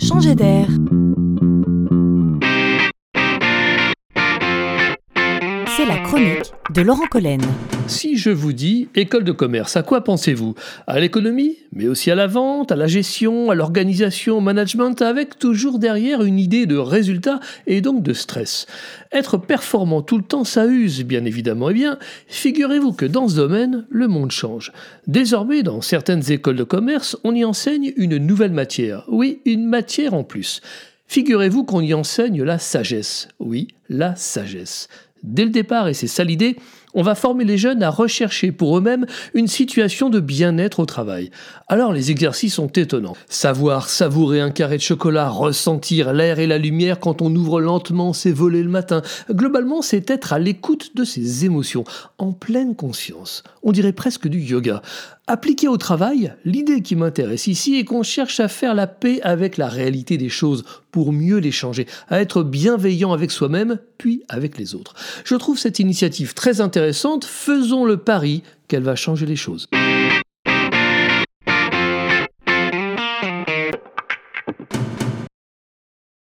changer d'air. La chronique de Laurent Collen. Si je vous dis école de commerce, à quoi pensez-vous? À l'économie, mais aussi à la vente, à la gestion, à l'organisation, au management, avec toujours derrière une idée de résultat et donc de stress. Être performant tout le temps, ça use, bien évidemment. Eh bien, figurez-vous que dans ce domaine, le monde change. Désormais, dans certaines écoles de commerce, on y enseigne une nouvelle matière. Oui, une matière en plus. Figurez-vous qu'on y enseigne la sagesse. Oui, la sagesse. Dès le départ, et c'est ça l'idée, on va former les jeunes à rechercher pour eux-mêmes une situation de bien-être au travail. Alors les exercices sont étonnants. Savoir savourer un carré de chocolat, ressentir l'air et la lumière quand on ouvre lentement ses volets le matin. Globalement, c'est être à l'écoute de ses émotions, en pleine conscience. On dirait presque du yoga. Appliqué au travail, l'idée qui m'intéresse ici est qu'on cherche à faire la paix avec la réalité des choses pour mieux les changer, à être bienveillant avec soi-même puis avec les autres. Je trouve cette initiative très faisons le pari qu'elle va changer les choses.